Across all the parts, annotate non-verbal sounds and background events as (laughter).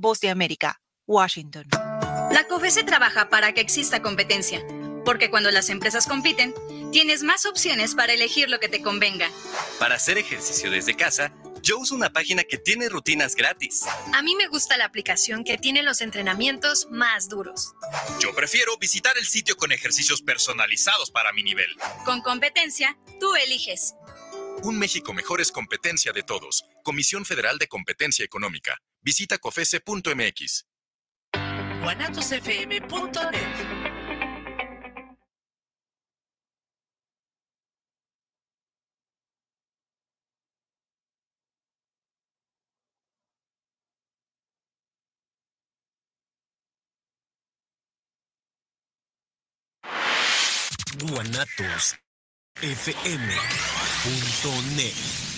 Voz de América, Washington. La COFESE trabaja para que exista competencia, porque cuando las empresas compiten, tienes más opciones para elegir lo que te convenga. Para hacer ejercicio desde casa, yo uso una página que tiene rutinas gratis. A mí me gusta la aplicación que tiene los entrenamientos más duros. Yo prefiero visitar el sitio con ejercicios personalizados para mi nivel. Con competencia, tú eliges. Un México mejor es competencia de todos. Comisión Federal de Competencia Económica. Visita cofese.mx. guanatosfm.net.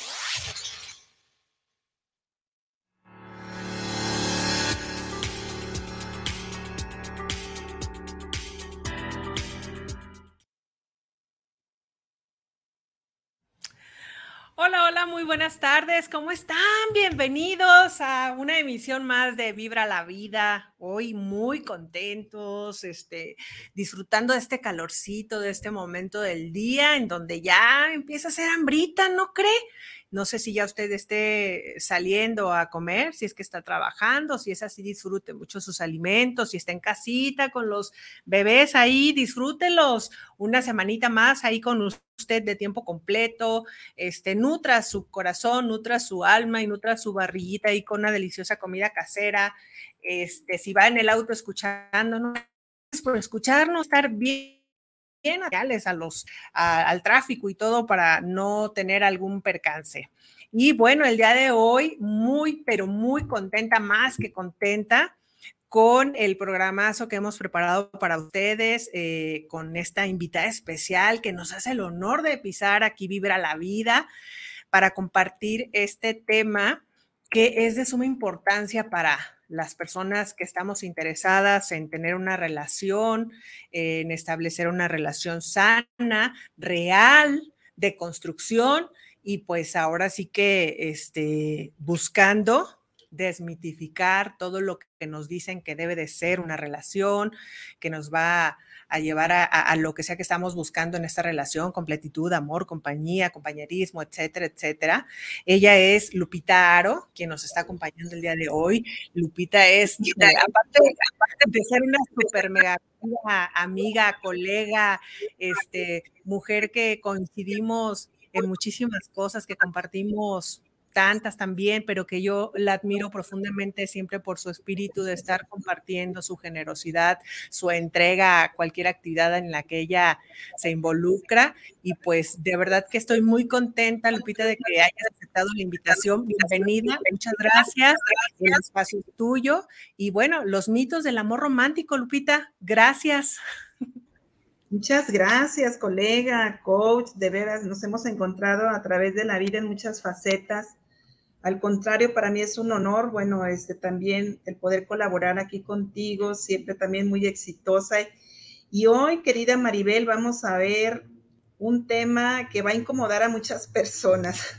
Hola, hola, muy buenas tardes. ¿Cómo están? Bienvenidos a una emisión más de Vibra la Vida. Hoy muy contentos, este, disfrutando de este calorcito, de este momento del día en donde ya empieza a ser hambrita, ¿no cree? No sé si ya usted esté saliendo a comer, si es que está trabajando, si es así, disfrute mucho sus alimentos, si está en casita con los bebés ahí, disfrútelos una semanita más ahí con usted de tiempo completo, este, nutra su corazón, nutra su alma y nutra su barriguita ahí con una deliciosa comida casera. Este, si va en el auto escuchándonos, por escucharnos, estar bien a los, al tráfico y todo para no tener algún percance. Y bueno, el día de hoy, muy, pero muy contenta, más que contenta con el programazo que hemos preparado para ustedes, eh, con esta invitada especial que nos hace el honor de pisar aquí Vibra la Vida para compartir este tema que es de suma importancia para las personas que estamos interesadas en tener una relación, en establecer una relación sana, real, de construcción, y pues ahora sí que este, buscando desmitificar todo lo que nos dicen que debe de ser una relación, que nos va a llevar a, lo que sea que estamos buscando en esta relación, completitud, amor, compañía, compañerismo, etcétera, etcétera. Ella es Lupita Aro, quien nos está acompañando el día de hoy. Lupita es, aparte, de ser una super mega amiga, colega, este, mujer que coincidimos en muchísimas cosas, que compartimos tantas también, pero que yo la admiro profundamente siempre por su espíritu de estar compartiendo su generosidad, su entrega a cualquier actividad en la que ella se involucra. Y pues de verdad que estoy muy contenta, Lupita, de que hayas aceptado la invitación. Bienvenida, muchas gracias. El espacio es tuyo. Y bueno, los mitos del amor romántico, Lupita, gracias. Muchas gracias, colega, coach. De veras, nos hemos encontrado a través de la vida en muchas facetas al contrario, para mí es un honor, bueno, este también el poder colaborar aquí contigo, siempre también muy exitosa. Y hoy, querida Maribel, vamos a ver un tema que va a incomodar a muchas personas.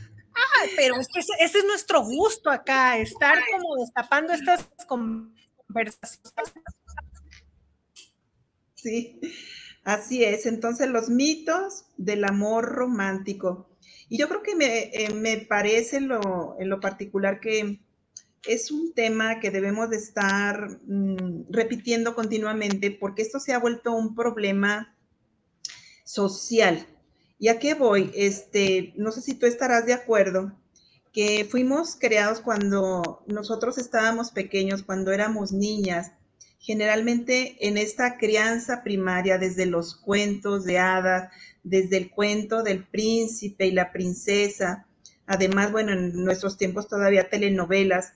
Ay, pero es que ese, es nuestro gusto acá, estar como destapando estas conversaciones. Sí, así es. Entonces, los mitos del amor romántico. Y yo creo que me, eh, parece en lo, en lo, particular que es un tema que debemos de estar mm, repitiendo continuamente porque esto se ha vuelto un problema social. ¿Y a qué voy? Este, no sé si tú estarás de acuerdo que fuimos creados cuando nosotros estábamos pequeños, cuando éramos niñas, generalmente en esta crianza primaria, desde los cuentos de hadas, desde el cuento del príncipe y la princesa, además, bueno, en nuestros tiempos todavía telenovelas,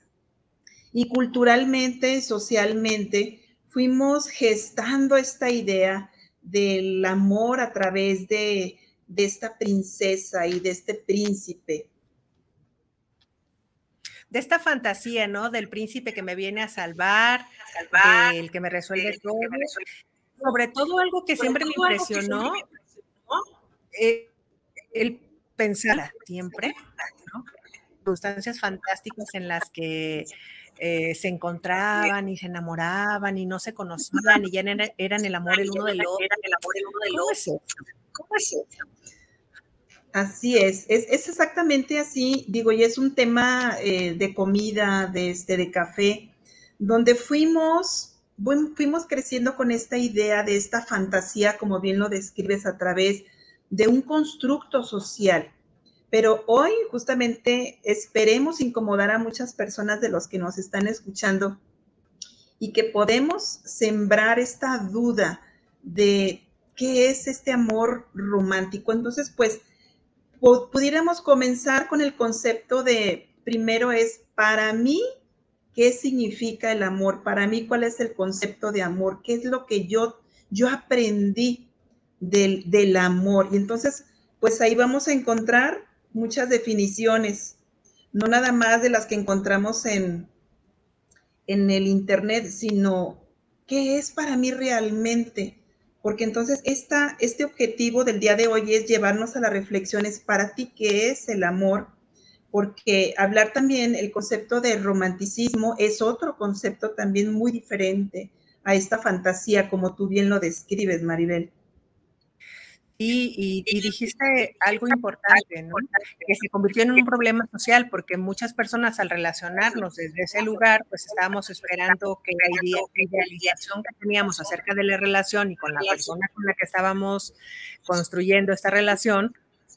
y culturalmente, socialmente, fuimos gestando esta idea del amor a través de, de esta princesa y de este príncipe. de esta fantasía, ¿no? Del príncipe que me viene a salvar, salvar del que me resuelve todo. Sobre todo algo que siempre me impresionó, eh, el pensar siempre, ¿no? Circunstancias fantásticas en las que eh, se encontraban y se enamoraban y no se conocían y ya eran, el amor el uno del otro. ¿Cómo es eso? ¿Cómo es eso? Así es, es, exactamente así, digo, y es un tema eh, de comida, de, este, de café, donde fuimos, fuimos creciendo con esta idea de esta fantasía, como bien lo describes, a través de un constructo social. Pero hoy justamente esperemos incomodar a muchas personas de los que nos están escuchando y que podemos sembrar esta duda de qué es este amor romántico. Entonces, pues, pudiéramos comenzar con el concepto de, primero es, para mí, ¿qué significa el amor? Para mí, ¿cuál es el concepto de amor? ¿Qué es lo que yo, yo aprendí del, del amor? Y entonces, pues ahí vamos a encontrar muchas definiciones, no nada más de las que encontramos en, en el Internet, sino qué es para mí realmente porque entonces esta, este objetivo del día de hoy es llevarnos a las reflexiones para ti, ¿qué es el amor? Porque hablar también el concepto de romanticismo es otro concepto también muy diferente a esta fantasía, como tú bien lo describes, Maribel. Y, dijiste algo importante, ¿no? que se convirtió en un problema social, porque muchas personas al relacionarnos desde ese lugar, pues estábamos esperando que la idealización que teníamos acerca de la relación y con la persona con la que estábamos construyendo esta relación,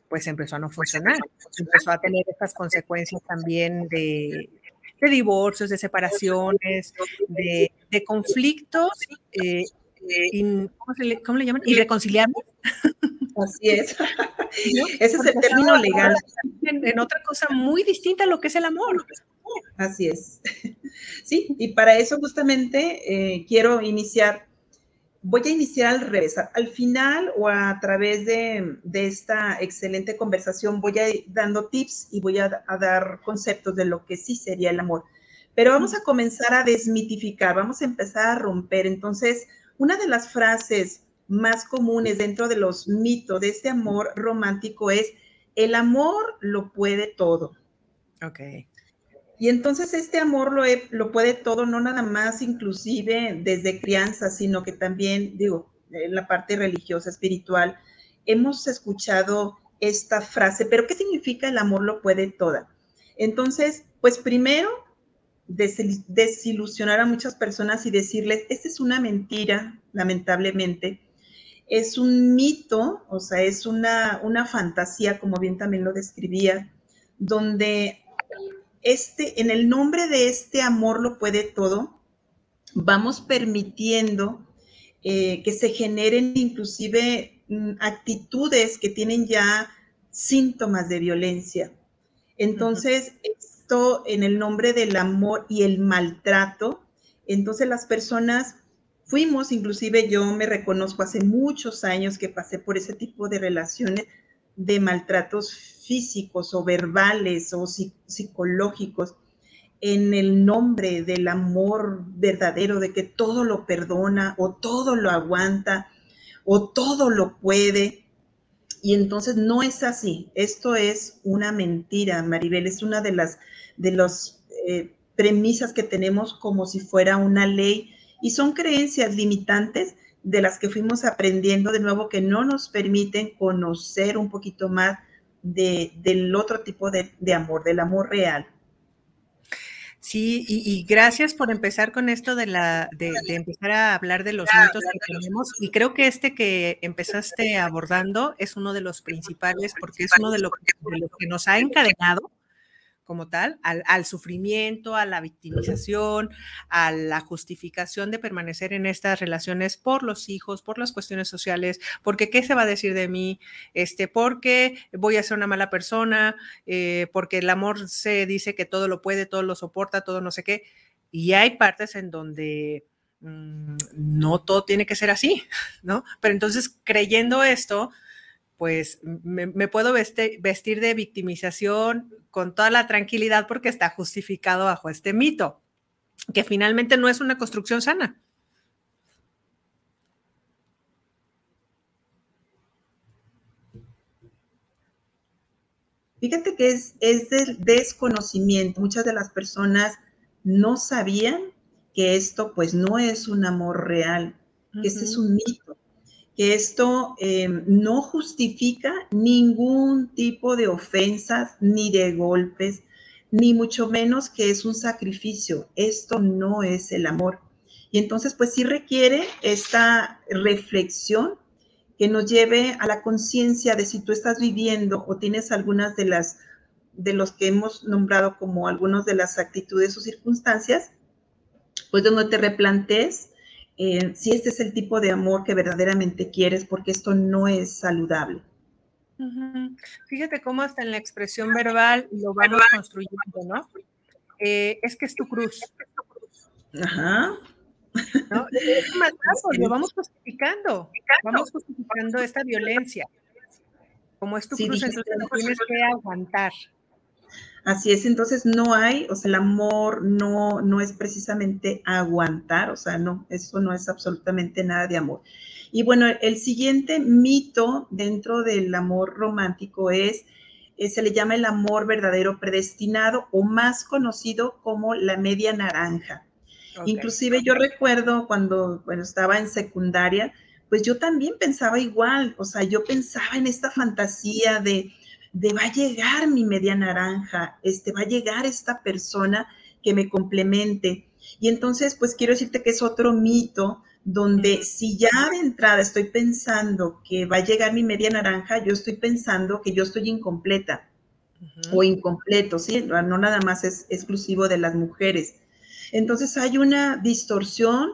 pues empezó a no funcionar. Empezó a tener estas consecuencias también de, divorcios, de separaciones, de, conflictos. Eh, ¿cómo, le, llaman? Irreconciliables. Así es. (laughs) Ese es el término legal. En, otra cosa muy distinta a lo que es el amor. Así es. Sí, y para eso justamente eh, quiero iniciar, voy a iniciar al revés. Al final o a través de, esta excelente conversación voy a ir dando tips y voy a, a dar conceptos de lo que sí sería el amor. Pero vamos a comenzar a desmitificar, vamos a empezar a romper. Entonces, una de las frases más comunes dentro de los mitos de este amor romántico es el amor lo puede todo. Ok. Y entonces este amor lo, lo puede todo, no nada más inclusive desde crianza, sino que también, digo, en la parte religiosa, espiritual, hemos escuchado esta frase, pero ¿qué significa el amor lo puede todo? Entonces, pues primero, desilusionar a muchas personas y decirles, esta es una mentira, lamentablemente, es un mito, o sea, es una, una fantasía, como bien también lo describía, donde este, en el nombre de este amor lo puede todo, vamos permitiendo eh, que se generen inclusive mm, actitudes que tienen ya síntomas de violencia. Entonces, en el nombre del amor y el maltrato, entonces las personas fuimos, inclusive yo me reconozco hace muchos años que pasé por ese tipo de relaciones de maltratos físicos o verbales o psicológicos en el nombre del amor verdadero, de que todo lo perdona o todo lo aguanta o todo lo puede. Y entonces no es así. Esto es una mentira, Maribel. Es una de las de los, eh, premisas que tenemos como si fuera una ley y son creencias limitantes de las que fuimos aprendiendo de nuevo que no nos permiten conocer un poquito más de, del otro tipo de, amor, del amor real. Sí, y, gracias por empezar con esto de la de, empezar a hablar de los mitos que tenemos. Y creo que este que empezaste abordando es uno de los principales porque es uno de, lo, de los que nos ha encadenado como tal, al, sufrimiento, a la victimización, a la justificación de permanecer en estas relaciones por los hijos, por las cuestiones sociales, porque qué se va a decir de mí, este, porque voy a ser una mala persona, eh, porque el amor se dice que todo lo puede, todo lo soporta, todo no sé qué, y hay partes en donde mm, no todo tiene que ser así, (laughs) ¿no? Pero entonces creyendo esto, pues me, puedo vestir de victimización con toda la tranquilidad porque está justificado bajo este mito, que finalmente no es una construcción sana. Fíjate que es, es del desconocimiento. Muchas de las personas no sabían que esto pues no es un amor real, que este es un mito, que esto em, no justifica ningún tipo de ofensas ni de golpes, ni mucho menos que es un sacrificio. Esto no es el amor. Y entonces pues sí requiere esta reflexión que nos lleve a la conciencia de si tú estás viviendo o tienes algunas de las de los que hemos nombrado como algunas de las actitudes o circunstancias, pues donde te replantes eh, si este es el tipo de amor que verdaderamente quieres, porque esto no es saludable. Fíjate cómo hasta en la expresión verbal lo vamos construyendo, ¿no? Eh, es que es tu cruz. Ajá. ¿no? (laughs) Es lo vamos justificando, vamos justificando esta violencia. Como es tu cruz, entonces tienes que aguantar. Así es, entonces no hay, o sea, el amor no, no es precisamente aguantar, o sea, no, eso no es absolutamente nada de amor. Y bueno, el siguiente mito dentro del amor romántico es, eh, se le llama el amor verdadero predestinado o más conocido como la media naranja. Inclusive yo recuerdo cuando, estaba en secundaria, pues yo también pensaba igual, o sea, yo pensaba en esta fantasía de, de va a llegar mi media naranja, este, va a llegar esta persona que me complemente. Y entonces, pues quiero decirte que es otro mito donde si ya de entrada estoy pensando que va a llegar mi media naranja, yo estoy pensando que yo estoy incompleta o incompleto, ¿sí? No nada más es exclusivo de las mujeres. Entonces hay una distorsión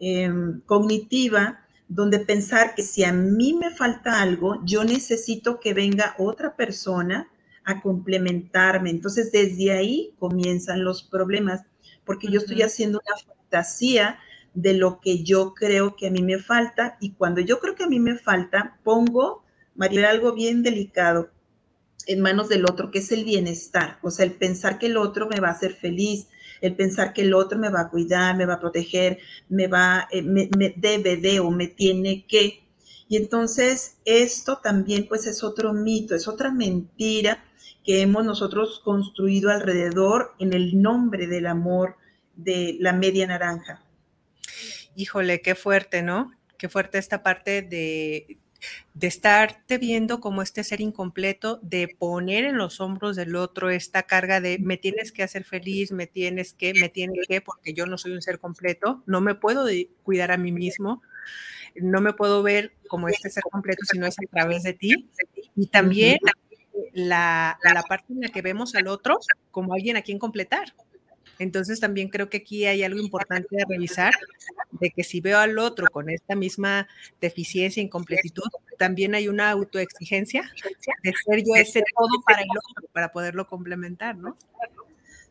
em, cognitiva donde pensar que si a mí me falta algo, yo necesito que venga otra persona a complementarme. Entonces desde ahí comienzan los problemas, porque yo estoy haciendo una fantasía de lo que yo creo que a mí me falta y cuando yo creo que a mí me falta, pongo, María, algo bien delicado en manos del otro, que es el bienestar, o sea, el pensar que el otro me va a hacer feliz, el pensar que el otro me va a cuidar, me va a proteger, me va, eh, me, debe de o me tiene que. Y entonces esto también pues es otro mito, es otra mentira que hemos nosotros construido alrededor en el nombre del amor de la media naranja. Híjole, qué fuerte, ¿no? Qué fuerte esta parte de de estarte viendo como este ser incompleto, de poner en los hombros del otro esta carga de me tienes que hacer feliz, me tienes que, me tienes que, porque yo no soy un ser completo, no me puedo cuidar a mí mismo, no me puedo ver como este ser completo si no es a través de ti. Y también la, la parte en la que vemos al otro como alguien a quien completar. Entonces también creo que aquí hay algo importante de revisar, de que si veo al otro con esta misma deficiencia, incompletitud, también hay una autoexigencia de ser yo ese todo para el otro, para poderlo complementar, ¿no?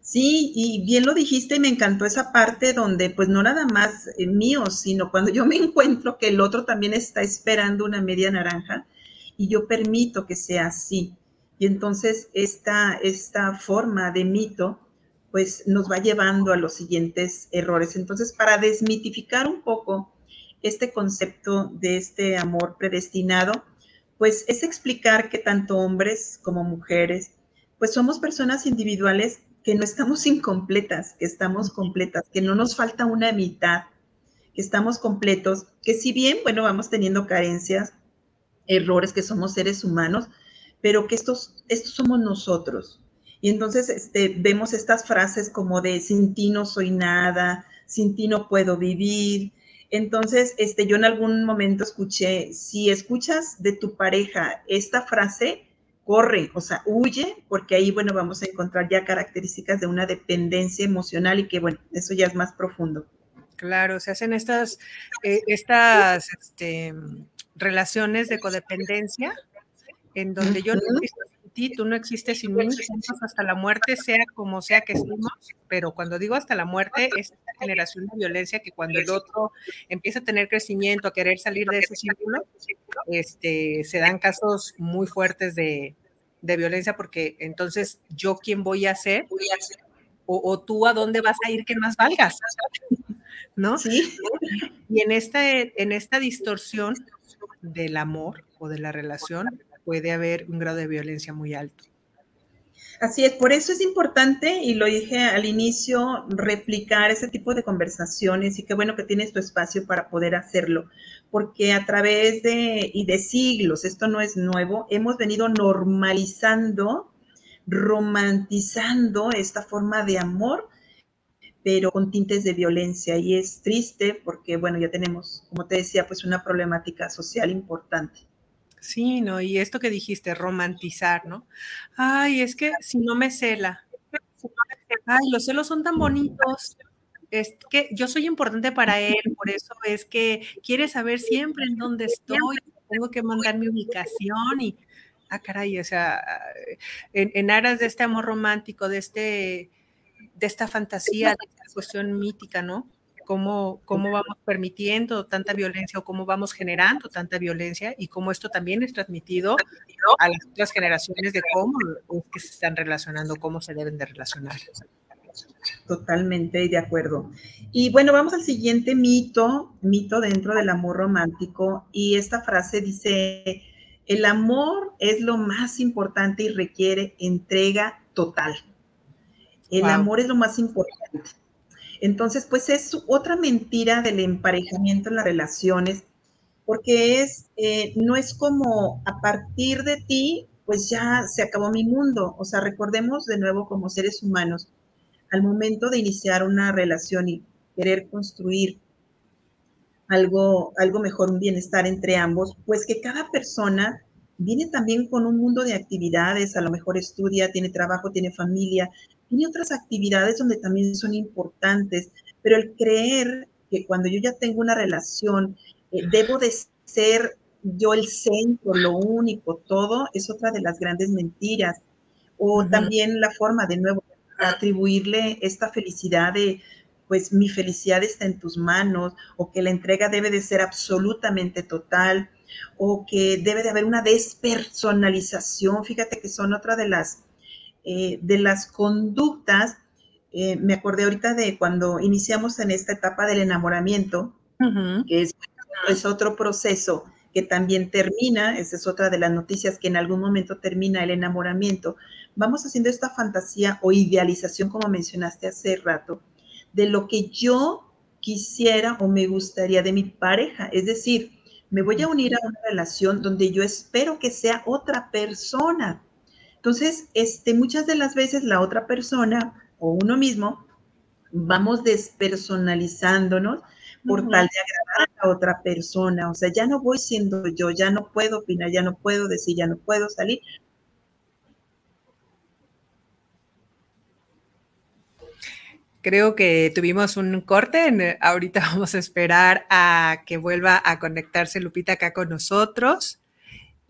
Sí, y bien lo dijiste, me encantó esa parte donde pues no nada más mío, sino cuando yo me (laughs) encuentro que el otro también está esperando una media naranja y yo permito que sea así. Y entonces esta, esta forma de mito pues nos va llevando a los siguientes errores. Entonces, para desmitificar un poco este concepto de este amor predestinado, pues es explicar que tanto hombres como mujeres, pues somos personas individuales que no estamos incompletas, que estamos completas, que no nos falta una mitad, que estamos completos, que si bien, bueno, vamos teniendo carencias, errores, que somos seres humanos, pero que estos, estos somos nosotros, y entonces este, vemos estas frases como de sin ti no soy nada, sin ti no puedo vivir. Entonces, este, yo en algún momento escuché, si escuchas de tu pareja esta frase, corre, o sea, huye, porque ahí, bueno, vamos a encontrar ya características de una dependencia emocional y que, bueno, eso ya es más profundo. Claro, se hacen estas, eh, estas este, relaciones de codependencia en donde yo no ti, tú no existes sin mí, hasta la muerte, sea como sea que estemos, pero cuando digo hasta la muerte, es esta generación de violencia que cuando el otro empieza a tener crecimiento, a querer salir de ese círculo, este, se dan casos muy fuertes de, de violencia, porque entonces yo quién voy a ser, o, o, tú a dónde vas a ir que más valgas, (laughs) ¿no? Sí. Y en esta, en esta distorsión del amor o de la relación puede haber un grado de violencia muy alto. Así es, por eso es importante, y lo dije al inicio, replicar ese tipo de conversaciones y qué bueno que tienes tu espacio para poder hacerlo, porque a través de, y de siglos, esto no es nuevo, hemos venido normalizando, romantizando esta forma de amor, pero con tintes de violencia. Y es triste porque, bueno, ya tenemos, como te decía, pues una problemática social importante. Sí, no, y esto que dijiste, romantizar, ¿no? Ay, es que si no me cela, ay, los celos son tan bonitos, es que yo soy importante para él, por eso es que quiere saber siempre en dónde estoy, tengo que mandar mi ubicación y, ah, caray, o sea, en, en aras de este amor romántico, de este, de esta fantasía, de esta cuestión mítica, ¿no? Cómo, cómo vamos permitiendo tanta violencia o cómo vamos generando tanta violencia y cómo esto también es transmitido a las otras generaciones de cómo es que se están relacionando, cómo se deben de relacionar. Totalmente de acuerdo. Y bueno, vamos al siguiente mito, mito dentro del amor romántico. Y esta frase dice, el amor es lo más importante y requiere entrega total. El amor es lo más importante. Entonces, pues es otra mentira del emparejamiento en las relaciones, porque es, eh, no es como a partir de ti, pues ya se acabó mi mundo. O sea, recordemos de nuevo como seres humanos, al momento de iniciar una relación y querer construir algo, algo mejor, un bienestar entre ambos, pues que cada persona viene también con un mundo de actividades, a lo mejor estudia, tiene trabajo, tiene familia, tiene otras actividades donde también son importantes, pero el creer que cuando yo ya tengo una relación, eh, debo de ser yo el centro, lo único, todo, es otra de las grandes mentiras. O también la forma, de nuevo, atribuirle esta felicidad de, pues mi felicidad está en tus manos, o que la entrega debe de ser absolutamente total, o que debe de haber una despersonalización. Fíjate que son otra de las eh, de las conductas, eh, me acordé ahorita de cuando iniciamos en esta etapa del enamoramiento, que es, otro proceso que también termina, esa es otra de las noticias que en algún momento termina el enamoramiento, vamos haciendo esta fantasía o idealización, como mencionaste hace rato, de lo que yo quisiera o me gustaría de mi pareja. Es decir, me voy a unir a una relación donde yo espero que sea otra persona. Entonces, este, muchas de las veces la otra persona o uno mismo vamos despersonalizándonos por tal de agradar a la otra persona. O sea, ya no voy siendo yo, ya no puedo opinar, ya no puedo decir, ya no puedo salir. Creo que tuvimos un corte. Ahorita (laughs) vamos a esperar a que vuelva a conectarse Lupita acá con nosotros.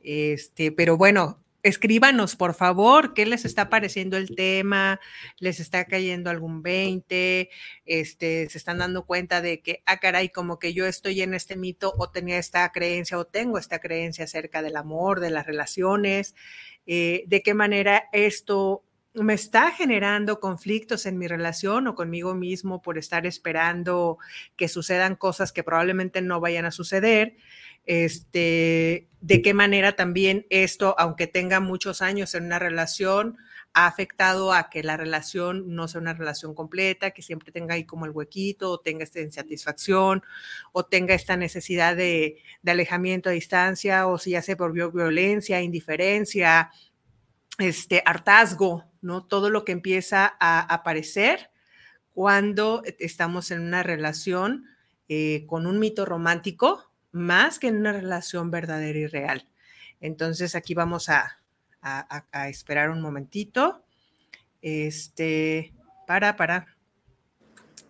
Este, pero bueno, escríbanos, por favor, qué les está pareciendo el tema, les está cayendo algún 20, este, se están dando cuenta de que, ah, caray, como que yo estoy en este mito o tenía esta creencia o tengo esta creencia acerca del amor, de las relaciones, eh, de qué manera esto me está generando conflictos en mi relación o conmigo mismo por estar esperando que sucedan cosas que probablemente no vayan a suceder este, de qué manera también esto, aunque tenga muchos años en una relación, ha afectado a que la relación no sea una relación completa, que siempre tenga ahí como el huequito, o tenga esta insatisfacción, o tenga esta necesidad de, alejamiento a distancia, o si ya se volvió violencia, indiferencia, este hartazgo, ¿no? Todo lo que empieza a aparecer cuando estamos en una relación eh, con un mito romántico, más que en una relación verdadera y real. Entonces aquí vamos a, esperar un momentito este, para, para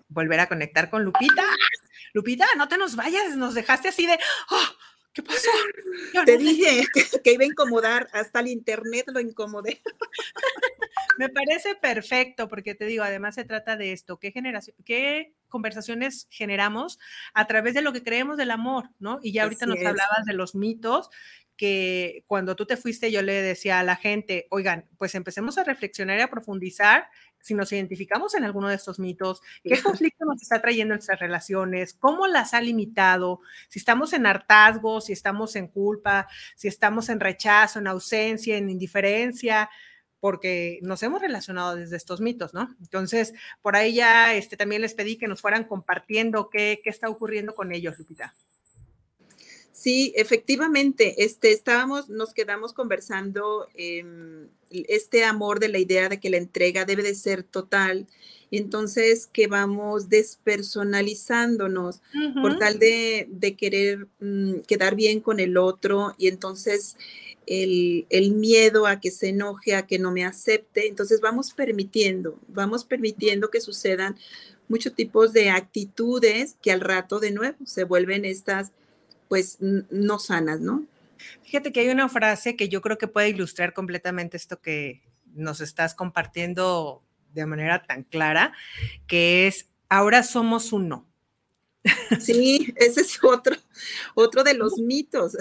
volver a conectar con Lupita. Lupita, no te nos vayas, nos dejaste así de, oh, ¿Qué pasó? (laughs) Te dije que, iba a incomodar, hasta el internet lo incomodé. (laughs) Me parece perfecto, porque te digo, además se trata de esto, qué generación, qué conversaciones generamos a través de lo que creemos del amor, ¿no? Y ya ahorita nos hablabas de los mitos, que cuando tú te fuiste yo le decía a la gente, oigan, pues empecemos a reflexionar y a profundizar si nos identificamos en alguno de estos mitos, qué conflicto nos está trayendo nuestras relaciones, cómo las ha limitado, si estamos en hartazgo, si estamos en culpa, si estamos en rechazo, en ausencia, en indiferencia, porque nos hemos relacionado desde estos mitos, ¿no? Entonces, por ahí ya este, también les pedí que nos fueran compartiendo qué, qué está ocurriendo con ellos, Lupita. Sí, efectivamente, este, estábamos, nos quedamos conversando este amor de la idea de que la entrega debe de ser total, y entonces que vamos despersonalizándonos por tal de, querer mm, quedar bien con el otro, y entonces el, miedo a que se enoje, a que no me acepte, entonces vamos permitiendo, vamos permitiendo que sucedan muchos tipos de actitudes que al rato de nuevo se vuelven estas pues no sanas, ¿no? Fíjate que hay una frase que yo creo que puede ilustrar completamente esto que nos estás compartiendo de manera tan clara, que es, ahora somos uno. Sí, ese es otro, otro de los mitos.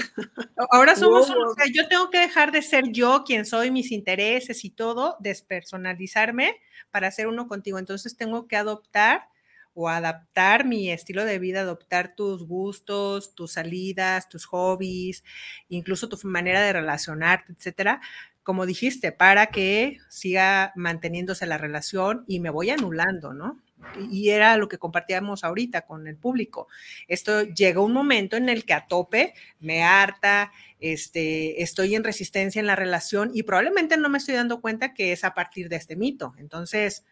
Ahora somos o sea, yo tengo que dejar de ser yo quien soy, mis intereses y todo, despersonalizarme para ser uno contigo. Entonces tengo que adoptar o adaptar mi estilo de vida, adoptar tus gustos, tus salidas, tus hobbies, incluso tu manera de relacionarte, etcétera, como dijiste, para que siga manteniéndose la relación y me voy anulando, ¿no? Y era lo que compartíamos ahorita con el público. Esto llega un momento en el que a tope me harta, este, estoy en resistencia en la relación y probablemente no me estoy dando cuenta que es a partir de este mito. Entonces,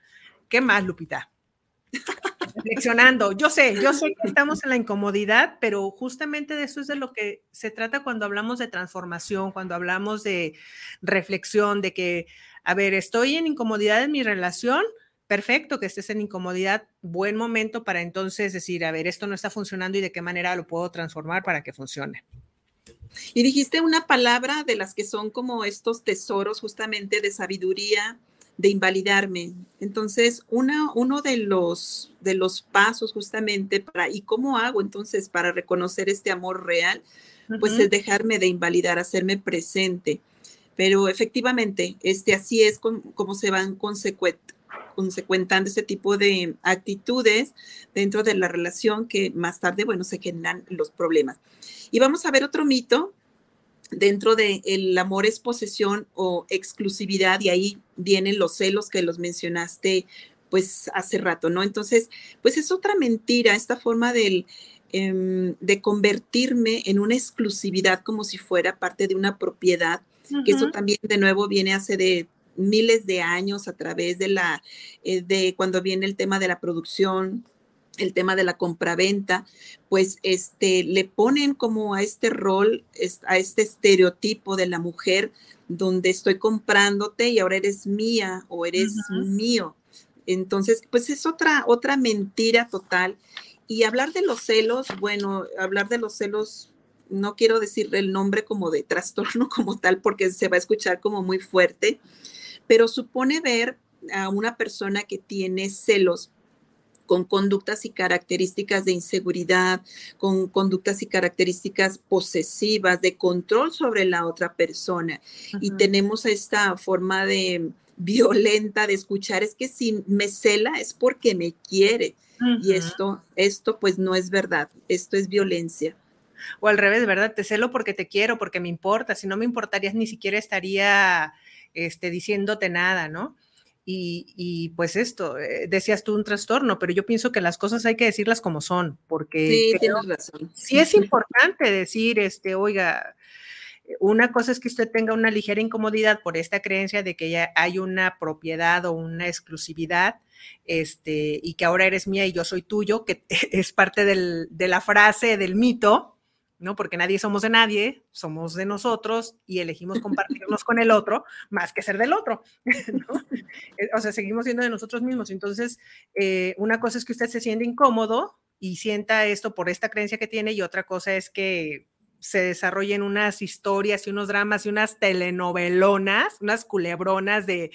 ¿qué más, Lupita? (laughs) reflexionando. Yo sé, yo sé que estamos en la incomodidad, pero justamente de eso es de lo que se trata cuando hablamos de transformación, cuando hablamos de reflexión, de que, a ver, estoy en incomodidad en mi relación, perfecto que estés en incomodidad, buen momento para entonces decir, a ver, esto no está funcionando y de qué manera lo puedo transformar para que funcione. Y dijiste una palabra de las que son como estos tesoros justamente de sabiduría, de invalidarme. Entonces, una, uno de los, de los pasos justamente para, ¿y cómo hago entonces para reconocer este amor real? Pues es dejarme de invalidar, hacerme presente. Pero efectivamente, este, así es como, se van consecuentando ese tipo de actitudes dentro de la relación que más tarde, bueno, se generan los problemas. Y vamos a ver otro mito dentro del el amor es posesión o exclusividad y ahí vienen los celos que los mencionaste pues hace rato, ¿no? Entonces, pues es otra mentira esta forma del, em, de convertirme en una exclusividad como si fuera parte de una propiedad, que eso también de nuevo viene hace de miles de años a través de la, eh, de cuando viene el tema de la producción el tema de la compraventa, pues este, le ponen como a este rol, a este estereotipo de la mujer, donde estoy comprándote y ahora eres mía o eres mío. Entonces, pues es otra, otra mentira total. Y hablar de los celos, bueno, hablar de los celos, no quiero decir el nombre como de trastorno (laughs) como tal, porque se va a escuchar como muy fuerte, pero supone ver a una persona que tiene celos con conductas y características de inseguridad, con conductas y características posesivas, de control sobre la otra persona. Y tenemos esta forma de violenta de escuchar, es que si me cela es porque me quiere. Y esto, esto pues no es verdad, esto es violencia. O al revés, ¿verdad? Te celo porque te quiero, porque me importa. Si no me importarías, ni siquiera estaría este, diciéndote nada, ¿no? Y, pues esto, eh, decías tú un trastorno, pero yo pienso que las cosas hay que decirlas como son, porque sí, tienes razón. sí es (laughs) importante decir, este, oiga, una cosa es que usted tenga una ligera incomodidad por esta creencia de que ya hay una propiedad o una exclusividad, este, y que ahora eres mía y yo soy tuyo, que (laughs) es parte del, de la frase, del mito, ¿no? Porque nadie somos de nadie, somos de nosotros y elegimos compartirnos con el otro más que ser del otro, (laughs) eh, O sea, seguimos siendo de nosotros mismos. Entonces, eh, una cosa es que usted se siente incómodo y sienta esto por esta creencia que tiene y otra cosa es que se desarrollen unas historias y unos dramas y unas telenovelonas, unas culebronas de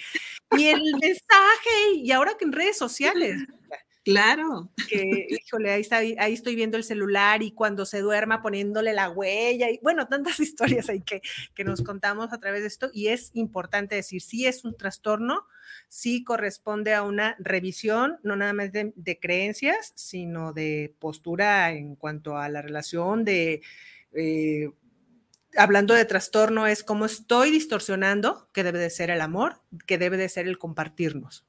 y el (laughs) mensaje, y ahora que en redes sociales. (laughs) Claro. (laughs) Que, híjole, ahí, está, ahí estoy viendo el celular y cuando se duerma poniéndole la huella y bueno, tantas (laughs) historias ahí que, que nos contamos a través de esto y es importante decir, si es un trastorno, sí corresponde a una revisión, no nada más de, de creencias, sino de postura en cuanto a la relación de... Eh, hablando de trastorno es cómo estoy distorsionando, que debe de ser el amor, que debe de ser el compartirnos.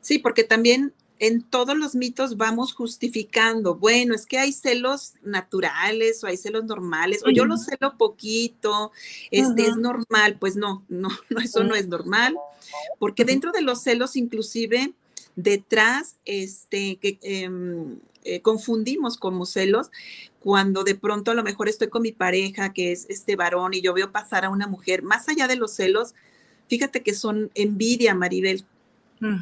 Sí, porque también en todos los mitos vamos justificando, bueno, es que hay celos naturales o hay celos normales, o yo los celo poquito, este es normal, pues no, no, (laughs) no, eso no es normal, porque dentro de los celos inclusive detrás, este, que em, eh, confundimos como celos cuando de pronto a lo mejor estoy con mi pareja, que es este varón, y yo veo pasar a una mujer, más allá de los celos, fíjate que son envidia, Maribel,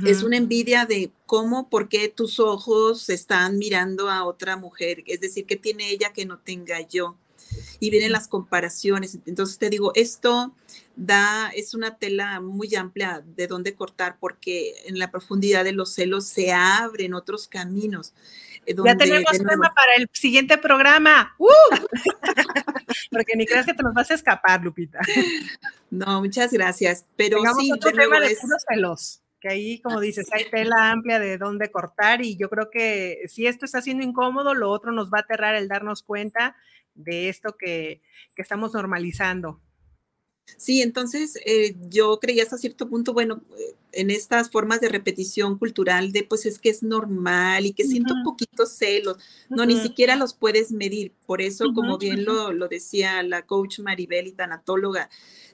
es una envidia de cómo, por qué tus ojos están mirando a otra mujer, es decir, que tiene ella que no tenga yo. Y vienen las comparaciones. Entonces te digo, esto da, es una tela muy amplia de dónde cortar, porque en la profundidad de los celos se abren otros caminos. Eh, ya tenemos tema para el siguiente programa. ¡Uh! (laughs) porque ni creas que te nos vas a escapar, Lupita. (laughs) No, muchas gracias. Pero sí, otro tema de celos que ahí, como dices, hay tela amplia de dónde cortar y yo creo que si esto está siendo incómodo, lo otro nos va a aterrar el darnos cuenta de esto que, que estamos normalizando. Sí, entonces eh, yo creía hasta cierto punto, bueno, en estas formas de repetición cultural de pues es que es normal y que siento un poquito celos, no, ni siquiera los puedes medir. Por eso, como bien lo, lo, decía la coach Maribel y tanatóloga,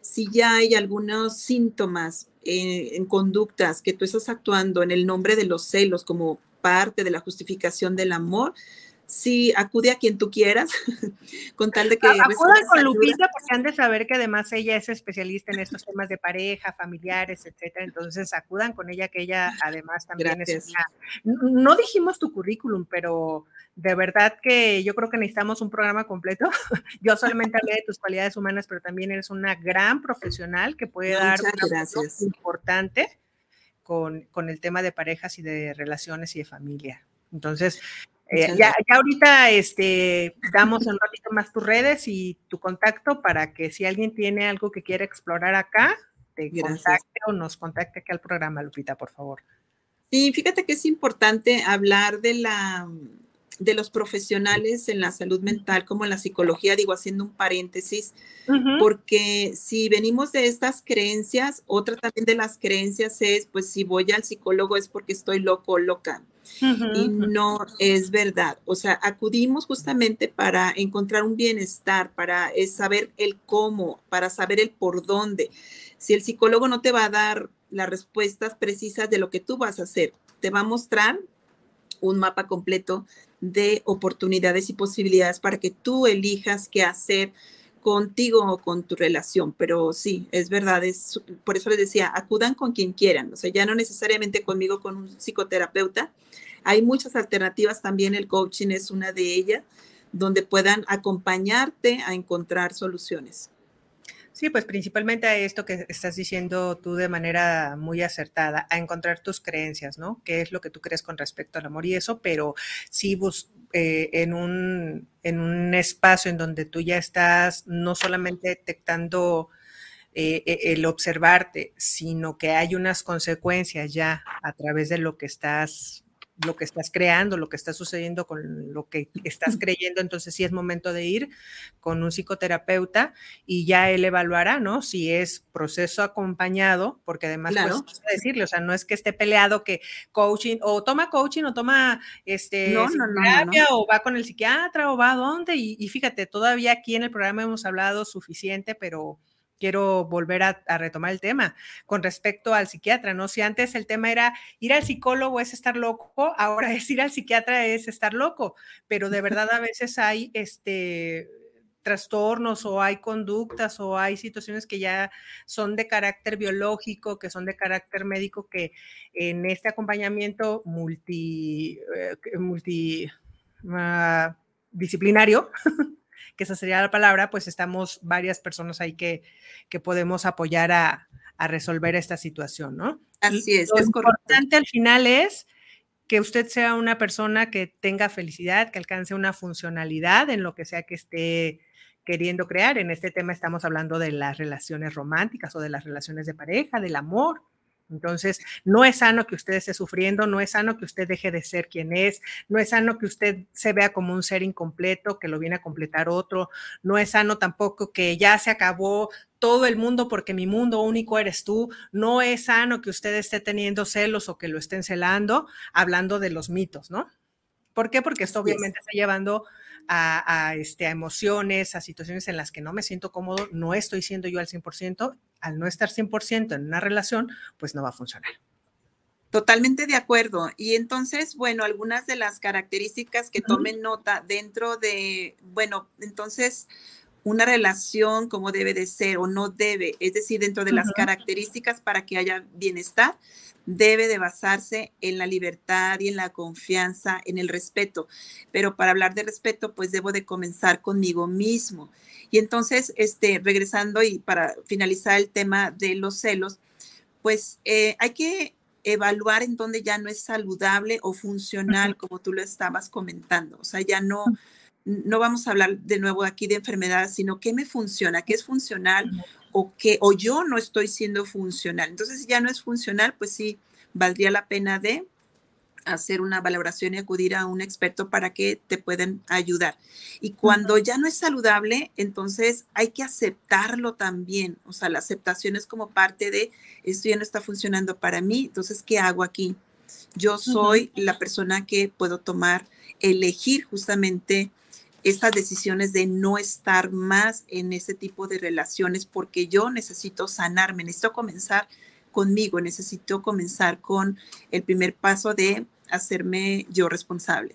si ya hay algunos síntomas eh, en conductas que tú estás actuando en el nombre de los celos como parte de la justificación del amor, sí, acude a quien tú quieras, (laughs) con tal de que... Acudan con Lupita porque han de saber que además ella es especialista en estos temas de pareja, familiares, etcétera. Entonces acudan con ella, que ella además también es una... No dijimos tu currículum, pero de verdad que yo creo que necesitamos un programa completo. (laughs) yo solamente hablé de tus cualidades humanas, pero también eres una gran profesional que puede dar un importante con, con, el tema de parejas y de relaciones y de familia. Entonces, eh, ya, ya, ahorita este, damos un ratito más tus redes y tu contacto para que si alguien tiene algo que quiere explorar acá, te contacte o nos contacte aquí al programa, Lupita, por favor. Sí, fíjate que es importante hablar de la de los profesionales en la salud mental como en la psicología, digo haciendo un paréntesis, porque si venimos de estas creencias, otra también de las creencias es, pues si voy al psicólogo es porque estoy loco o loca. y no es verdad. O sea, acudimos justamente para encontrar un bienestar, para eh, saber el cómo, para saber el por dónde. Si el psicólogo no te va a dar las respuestas precisas de lo que tú vas a hacer, te va a mostrar un mapa completo de oportunidades y posibilidades para que tú elijas qué hacer contigo o con tu relación. Pero sí, es verdad, es, por eso les decía, acudan con quien quieran, o sea, ya no necesariamente conmigo, con un psicoterapeuta. Hay muchas alternativas también, el coaching es una de ellas, donde puedan acompañarte a encontrar soluciones. Sí, pues principalmente a esto que estás diciendo tú de manera muy acertada, a encontrar tus creencias, ¿no? ¿Qué es lo que tú crees con respecto al amor y eso? Pero sí eh, en, un, en un espacio en donde tú ya estás no solamente detectando eh, e, el observarte, sino que hay unas consecuencias ya a través de lo que estás lo que estás creando, lo que está sucediendo con lo que estás creyendo, entonces sí es momento de ir con un psicoterapeuta y ya él evaluará, ¿no? Si es proceso acompañado, porque además, pues, claro. pues, decirle, o sea, no es que esté peleado que coaching, o toma coaching, o toma este, no, no, no, o va con el psiquiatra, o va a dónde, y, y fíjate, todavía aquí en el programa hemos hablado suficiente, pero quiero volver a, retomar el tema con respecto al psiquiatra, ¿no? Si antes el tema era ir al psicólogo es estar loco, (laughs) ahora es ir al psiquiatra es estar loco, pero de verdad a veces hay este trastornos o hay conductas o hay situaciones que ya son de carácter biológico, que son de carácter médico, que en este acompañamiento multi, eh, (laughs) que esa sería la palabra, pues estamos varias personas ahí que, que podemos apoyar a, a resolver esta situación, ¿no? Así es. Lo es importante al final es que usted sea una persona que tenga felicidad, que alcance una funcionalidad en lo que sea que esté queriendo crear. En este tema estamos hablando de las relaciones románticas o de las relaciones de pareja, del amor. Entonces, no es sano que usted esté sufriendo, no es sano que usted deje de ser quien es, no es sano que usted se vea como un ser incompleto, que lo viene a completar otro, no es sano tampoco que ya se acabó todo el mundo porque mi mundo único eres tú, no es sano que usted esté teniendo celos o que lo estén celando, hablando de los mitos, ¿no? ¿Por qué? Porque esto obviamente está llevando a, este, a emociones, a situaciones en las que no me siento cómodo, no estoy siendo yo al 100%, al no estar 100% en una relación, pues no va a funcionar. Totalmente de acuerdo. Y entonces, bueno, algunas de las características que tomen nota dentro de, bueno, entonces, una relación como debe de ser o no debe, es decir, dentro de las características para que haya bienestar, debe de basarse en la libertad y en la confianza, en el respeto. Pero para hablar de respeto, pues debo de comenzar conmigo mismo. Y entonces, este, regresando y para finalizar el tema de los celos, pues eh, hay que evaluar en dónde ya no es saludable o funcional, como tú lo estabas comentando. O sea, ya no, no vamos a hablar de nuevo aquí de enfermedades, sino qué me funciona, qué es funcional o qué, o yo no estoy siendo funcional. Entonces, si ya no es funcional, pues sí, valdría la pena de hacer una valoración y acudir a un experto para que te puedan ayudar. Y cuando ya no es saludable, entonces hay que aceptarlo también. O sea, la aceptación es como parte de, esto ya no está funcionando para mí, entonces, ¿qué hago aquí? Yo soy la persona que puedo tomar, elegir justamente estas decisiones de no estar más en ese tipo de relaciones porque yo necesito sanarme, necesito comenzar conmigo, necesito comenzar con el primer paso de hacerme yo responsable.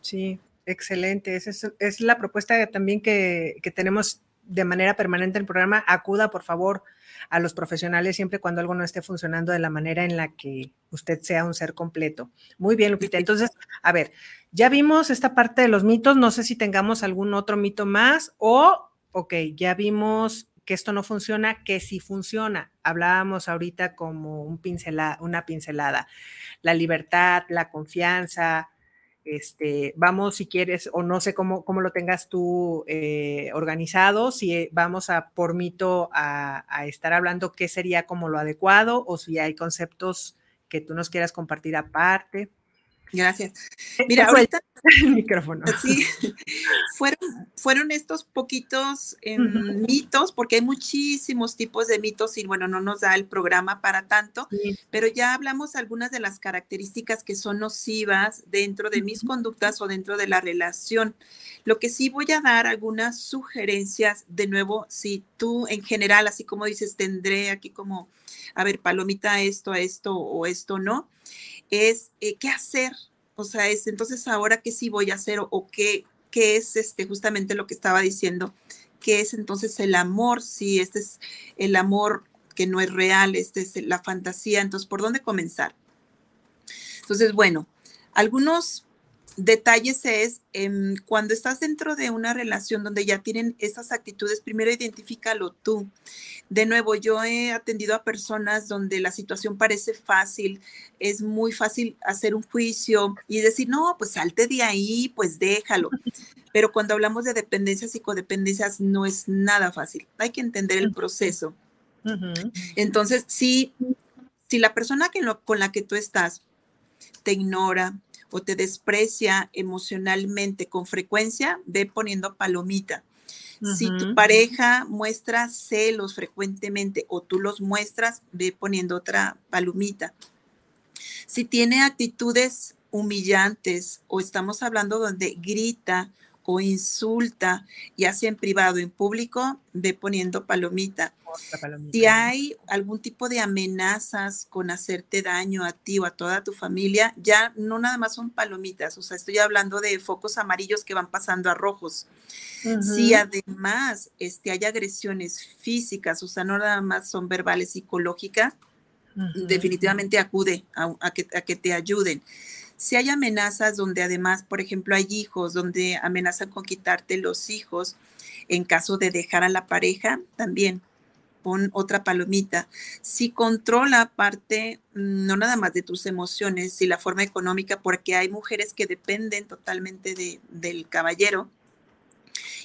Sí, excelente. Esa es, la propuesta también que, que tenemos de manera permanente en el programa. Acuda, por favor, a los profesionales siempre cuando algo no esté funcionando de la manera en la que usted sea un ser completo. Muy bien, Lupita. Entonces, a ver, ya vimos esta parte de los mitos, no sé si tengamos algún otro mito más o, ok, ya vimos que esto no funciona, que sí funciona. Hablábamos ahorita como un una pincelada. La libertad, la confianza, este, vamos si quieres, o no sé cómo, cómo lo tengas tú eh, organizado, si vamos a por mito a, a, estar hablando qué sería como lo adecuado o si hay conceptos que tú nos quieras compartir aparte. Gracias. Mira, ahorita (laughs) el micrófono. Sí, (laughs) fueron, fueron estos poquitos em, mitos, porque hay muchísimos tipos de mitos y bueno, no nos da el programa para tanto, pero ya hablamos algunas de las características que son nocivas dentro de mis conductas o dentro de la relación. Lo que sí voy a dar algunas sugerencias, de nuevo, si tú en general, así como dices, tendré aquí como, a ver, palomita esto, esto o esto no es eh, qué hacer. O sea, es entonces ahora qué sí voy a hacer o, qué, qué es este, justamente lo que estaba diciendo, qué es entonces el amor, si este es el amor que no es real, este es la fantasía, entonces, ¿por dónde comenzar? Entonces, bueno, algunos detalles es em, cuando estás dentro de una relación donde ya tienen esas actitudes, primero identifícalo tú. De nuevo, yo he atendido a personas donde la situación parece fácil, es muy fácil hacer un juicio y decir, no, pues salte de ahí, pues déjalo. Pero cuando hablamos de dependencias y codependencias, no es nada fácil. Hay que entender el proceso. Entonces, si, si la persona que con la que tú estás te ignora, o te desprecia emocionalmente con frecuencia, ve poniendo palomita. Si tu pareja muestra celos frecuentemente o tú los muestras, ve poniendo otra palomita. Si tiene actitudes humillantes o estamos hablando donde grita o insulta, ya sea en privado o en público, ve poniendo palomita. Si hay algún tipo de amenazas con hacerte daño a ti o a toda tu familia, ya no nada más son palomitas, o sea, estoy hablando de focos amarillos que van pasando a rojos. Si además este, hay agresiones físicas, o sea, no nada más son verbales, psicológicas, definitivamente acude a, que, a que te ayuden Si hay amenazas donde además, por ejemplo, hay hijos, donde amenazan con quitarte los hijos en caso de dejar a la pareja, también pon otra palomita. Si controla parte, no nada más de tus emociones y la forma económica, porque hay mujeres que dependen totalmente de, del caballero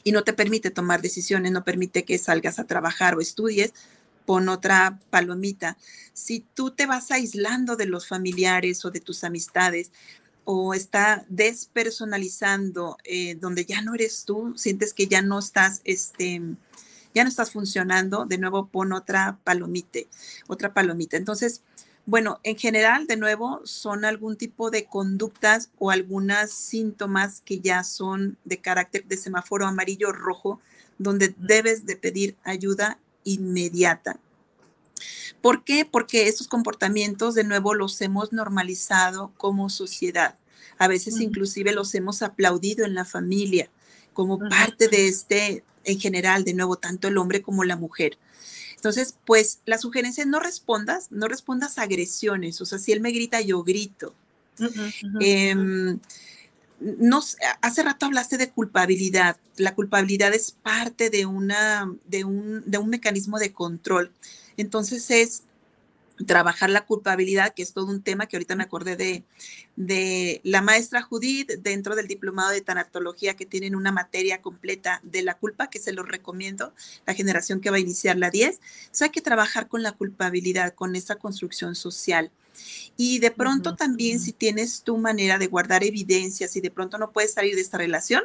y no te permite tomar decisiones, no permite que salgas a trabajar o estudies, pon otra palomita. Si tú te vas aislando de los familiares o de tus amistades o está despersonalizando, eh, donde ya no eres tú, sientes que ya no estás, este, ya no estás funcionando, de nuevo pon otra palomite, otra palomita. Entonces, bueno, en general, de nuevo, son algún tipo de conductas o algunos síntomas que ya son de carácter de semáforo amarillo rojo, donde debes de pedir ayuda inmediata. ¿Por qué? Porque estos comportamientos de nuevo los hemos normalizado como sociedad. A veces inclusive los hemos aplaudido en la familia como parte de este, en general, de nuevo, tanto el hombre como la mujer. Entonces, pues la sugerencia es no respondas, no respondas a agresiones. O sea, si él me grita, yo grito. Em, hace rato hablaste de culpabilidad. La culpabilidad es parte de, una, de, un, de un mecanismo de control. Entonces es trabajar la culpabilidad, que es todo un tema que ahorita me acordé de, de la maestra Judith dentro del diplomado de tanatología que tienen una materia completa de la culpa, que se los recomiendo, la generación que va a iniciar la 10. Entonces hay que trabajar con la culpabilidad, con esa construcción social. Y de pronto también si tienes tu manera de guardar evidencias y de pronto no puedes salir de esta relación,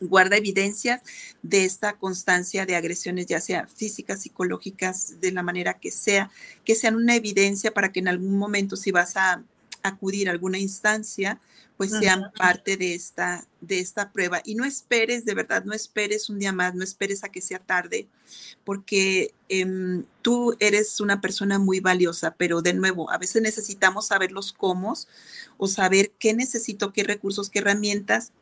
guarda evidencias de esta constancia de agresiones, ya sea físicas, psicológicas, de la manera que sea, que sean una evidencia para que en algún momento si vas a acudir a alguna instancia, pues sean parte de esta, de esta prueba. Y no esperes, de verdad, no esperes un día más, no esperes a que sea tarde, porque em, tú eres una persona muy valiosa, pero de nuevo, a veces necesitamos saber los cómo o saber qué necesito, qué recursos, qué herramientas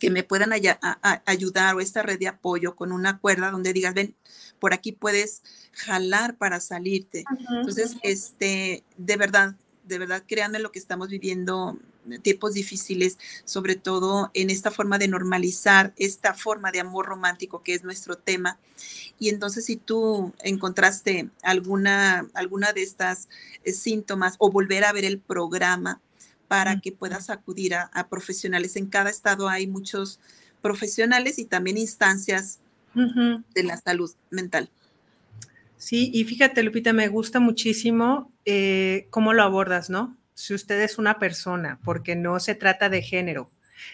que me puedan ayudar o esta red de apoyo con una cuerda donde digas, ven, por aquí puedes jalar para salirte. Entonces, este, de verdad, de verdad, créanme lo que estamos viviendo, eh, tiempos difíciles, sobre todo en esta forma de normalizar esta forma de amor romántico que es nuestro tema. Y entonces, si tú encontraste alguna, alguna de estas eh, síntomas o volver a ver el programa, para que puedas acudir a, profesionales. En cada estado hay muchos profesionales y también instancias de la salud mental. Sí, y fíjate, Lupita, me gusta muchísimo eh, cómo lo abordas, ¿no? Si usted es una persona, porque no se trata de género.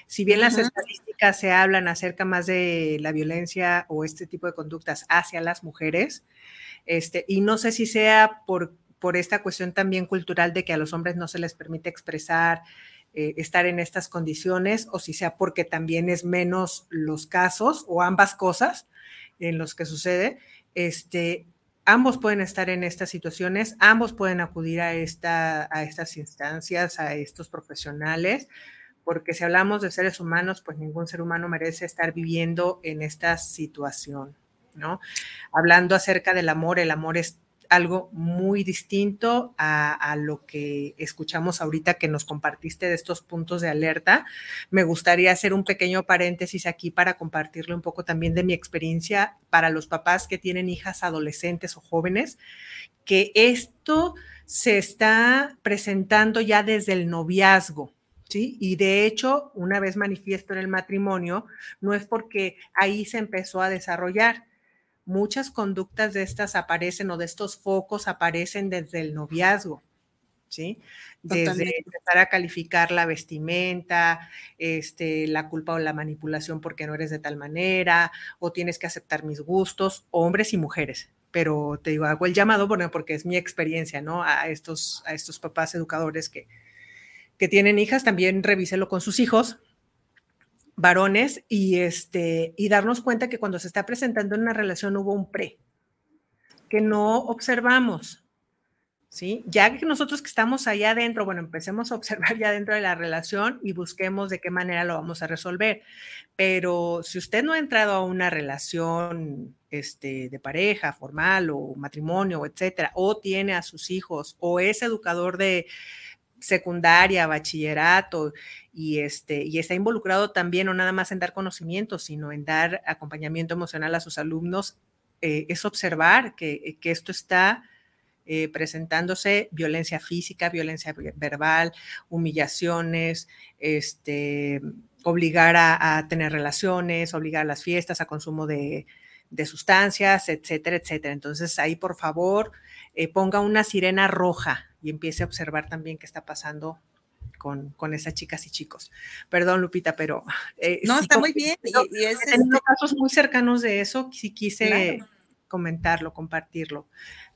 Si bien las estadísticas se hablan acerca más de la violencia o este tipo de conductas hacia las mujeres, este, y no sé si sea por por esta cuestión también cultural de que a los hombres no se les permite expresar, eh, estar en estas condiciones, o si sea porque también es menos los casos o ambas cosas en los que sucede, este, ambos pueden estar en estas situaciones, ambos pueden acudir a, esta, a estas instancias, a estos profesionales, porque si hablamos de seres humanos, pues ningún ser humano merece estar viviendo en esta situación, ¿no? Hablando acerca del amor, el amor es algo muy distinto a, lo que escuchamos ahorita que nos compartiste de estos puntos de alerta. Me gustaría hacer un pequeño paréntesis aquí para compartirle un poco también de mi experiencia para los papás que tienen hijas adolescentes o jóvenes, que esto se está presentando ya desde el noviazgo. ¿Sí? Y de hecho, una vez manifiesto en el matrimonio, no es porque ahí se empezó a desarrollar, muchas conductas de estas aparecen o de estos focos aparecen desde el noviazgo, ¿sí? Desde empezar a calificar la vestimenta, este, la culpa o la manipulación porque no eres de tal manera, o tienes que aceptar mis gustos, hombres y mujeres. Pero te digo, hago el llamado bueno, porque es mi experiencia, ¿no? A estos, a estos papás educadores que, que tienen hijas, también revíselo con sus hijos, varones y, este, y darnos cuenta que cuando se está presentando en una relación hubo un pre, que no observamos. ¿Sí? Ya que nosotros que estamos allá adentro, bueno, empecemos a observar (laughs) ya dentro de la relación y busquemos de qué manera lo vamos a resolver. Pero si usted no ha entrado a una relación este, de pareja, formal o matrimonio, etcétera, o tiene a sus hijos, o es educador de, secundaria, bachillerato, y, este, y está involucrado también no nada más en dar conocimiento, sino en dar acompañamiento emocional a sus alumnos, eh, es observar que, que esto está eh, presentándose violencia física, violencia verbal, humillaciones, este, obligar a, tener relaciones, obligar a las fiestas, a consumo de, sustancias, etcétera, etcétera. Entonces ahí, por favor, eh, ponga una sirena roja y empiece a observar también qué está pasando con, con esas chicas y chicos. Perdón, Lupita, pero... Eh, no, está muy bien. Y, es, este casos muy cercanos de eso, si quise comentarlo, compartirlo.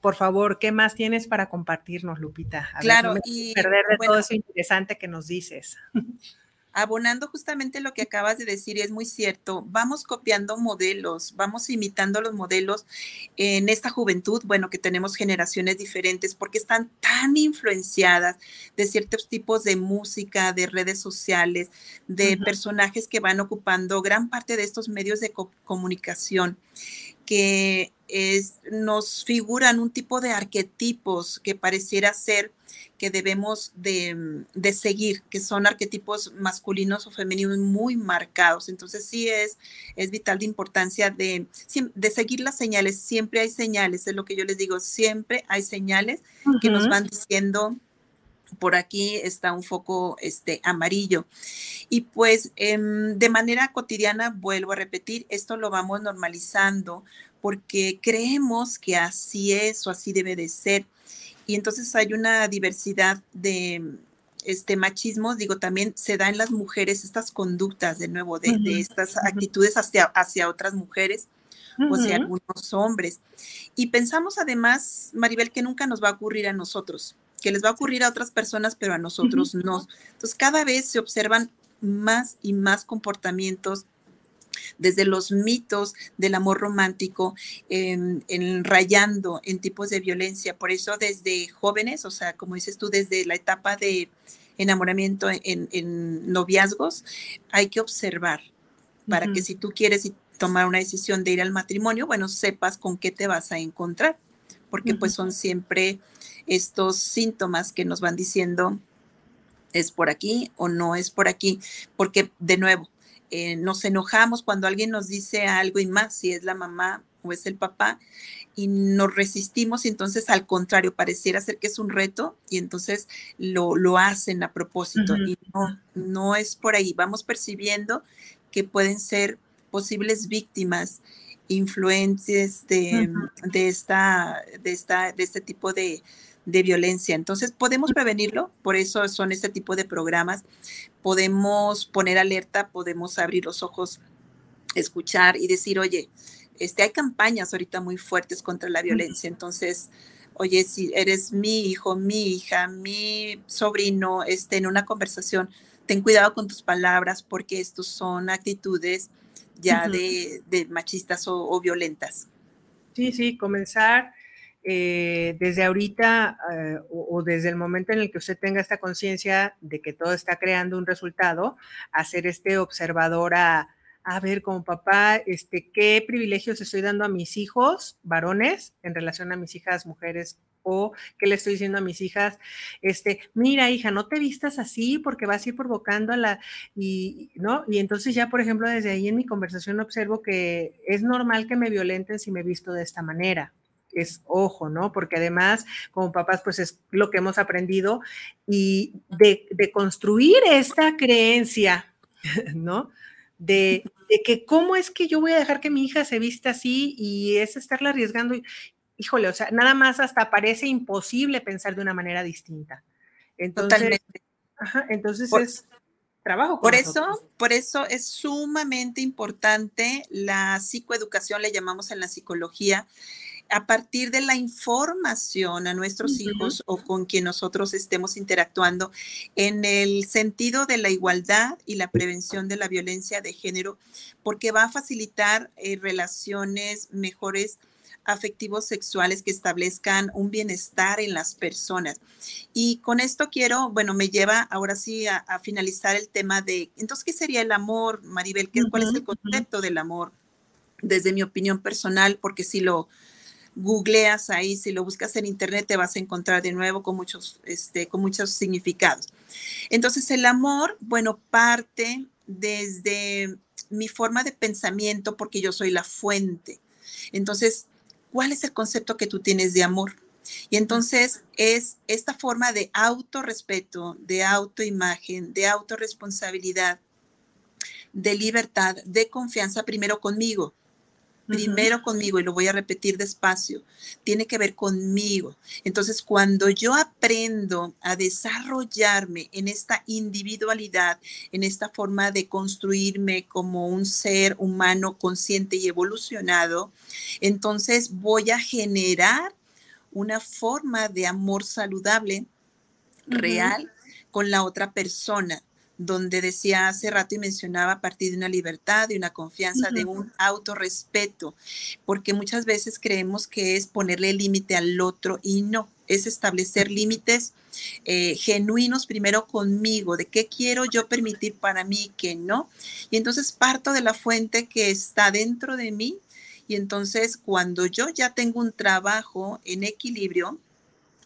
Por favor, ¿qué más tienes para compartirnos, Lupita? claro, y perder de todo eso interesante que nos dices. (laughs) abonando justamente lo que acabas de decir, y es muy cierto, vamos copiando modelos, vamos imitando los modelos en esta juventud, bueno, que tenemos generaciones diferentes, porque están tan influenciadas de ciertos tipos de música, de redes sociales, de personajes que van ocupando gran parte de estos medios de comunicación que es, nos figuran un tipo de arquetipos que pareciera ser que debemos de, seguir, que son arquetipos masculinos o femeninos muy marcados. Entonces sí es, es vital de importancia de, de seguir las señales. Siempre hay señales, es lo que yo les digo, siempre hay señales que nos van diciendo por aquí está un foco este, amarillo. Y pues em, de manera cotidiana, vuelvo a repetir, esto lo vamos normalizando porque creemos que así es o así debe de ser. Y entonces hay una diversidad de este machismo, digo, también se da en las mujeres estas conductas, de nuevo, de, estas actitudes hacia, hacia otras mujeres o hacia algunos hombres. Y pensamos además, Maribel, que nunca nos va a ocurrir a nosotros que les va a ocurrir a otras personas, pero a nosotros no. Entonces, cada vez se observan más y más comportamientos desde los mitos del amor romántico, en, rayando en tipos de violencia. Por eso desde jóvenes, o sea, como dices tú, desde la etapa de enamoramiento en, noviazgos, hay que observar para que si tú quieres tomar una decisión de ir al matrimonio, bueno, sepas con qué te vas a encontrar, porque pues son siempre estos síntomas que nos van diciendo es por aquí o no es por aquí, porque de nuevo, eh, nos enojamos cuando alguien nos dice algo y más, si es la mamá o es el papá, y nos resistimos y entonces al contrario, pareciera ser que es un reto y entonces lo, lo hacen a propósito y no, no es por ahí. Vamos percibiendo que pueden ser posibles víctimas influencias de, de, esta, de, esta, de este tipo de, de violencia. Entonces, podemos prevenirlo, por eso son este tipo de programas. Podemos poner alerta, podemos abrir los ojos, escuchar y decir, oye, este, hay campañas ahorita muy fuertes contra la violencia. Entonces, oye, si eres mi hijo, mi hija, mi sobrino, este, en una conversación, ten cuidado con tus palabras porque estos son actitudes ya de, machistas o violentas. Sí, sí, comenzar eh, desde ahorita eh, o, desde el momento en el que usted tenga esta conciencia de que todo está creando un resultado, hacer este observador a, ver como papá, este, qué privilegios estoy dando a mis hijos varones en relación a mis hijas mujeres o qué le estoy diciendo a mis hijas, este, mira hija, no te vistas así porque vas a ir provocando a la, y, ¿no? Y entonces ya, por ejemplo, desde ahí en mi conversación observo que es normal que me violenten si me visto de esta manera es ojo, ¿no? Porque además, como papás, pues es lo que hemos aprendido y de, construir esta creencia, (laughs) ¿no? De, que cómo es que yo voy a dejar que mi hija se vista así y es estarla arriesgando. Híjole, o sea, nada más hasta parece imposible pensar de una manera distinta. Entonces, Totalmente. entonces es trabajo. por eso, por eso es sumamente importante la psicoeducación, le llamamos en la psicología, a partir de la información a nuestros hijos o con quien nosotros estemos interactuando en el sentido de la igualdad y la prevención de la violencia de género, porque va a facilitar eh, relaciones mejores afectivos sexuales que establezcan un bienestar en las personas. Y con esto quiero, bueno, me lleva ahora sí a, finalizar el tema de, entonces, ¿qué sería el amor, Maribel? ¿Qué, ¿Cuál es el concepto del amor? Desde mi opinión personal, porque sí lo, googleas ahí, si lo buscas en internet, te vas a encontrar de nuevo con muchos, este, con muchos significados. Entonces, el amor, bueno, parte desde mi forma de pensamiento porque yo soy la fuente. Entonces, ¿cuál es el concepto que tú tienes de amor? Y entonces es esta forma de autorrespeto, de autoimagen, de autorresponsabilidad, de libertad, de confianza primero conmigo, primero conmigo, y lo voy a repetir despacio, tiene que ver conmigo. Entonces, cuando yo aprendo a desarrollarme en esta individualidad, en esta forma de construirme como un ser humano consciente y evolucionado, entonces voy a generar una forma de amor saludable, real, con la otra persona donde decía hace rato y mencionaba a partir de una libertad, de una confianza, de un autorrespeto, porque muchas veces creemos que es ponerle límite al otro y no, es establecer límites eh, genuinos primero conmigo, de qué quiero yo permitir para mí y qué no. Y entonces parto de la fuente que está dentro de mí y entonces cuando yo ya tengo un trabajo en equilibrio,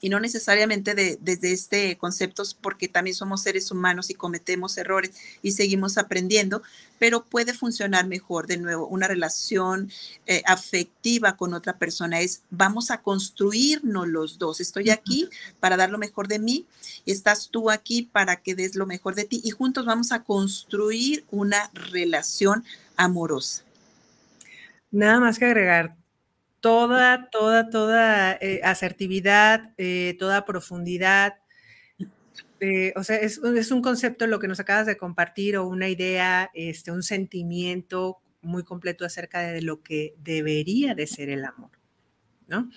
y no necesariamente desde este concepto, porque también somos seres humanos y cometemos errores y seguimos aprendiendo, pero puede funcionar mejor de nuevo. Una relación eh, afectiva con otra persona es, vamos a construirnos los dos. Estoy aquí para dar lo mejor de mí, estás tú aquí para que des lo mejor de ti y juntos vamos a construir una relación amorosa. Nada más que agregar, toda, toda, toda eh, asertividad, eh, toda profundidad. Eh, o sea, es, un concepto lo que nos acabas de compartir o una idea, este, un sentimiento muy completo acerca de lo que debería de ser el amor, ¿no?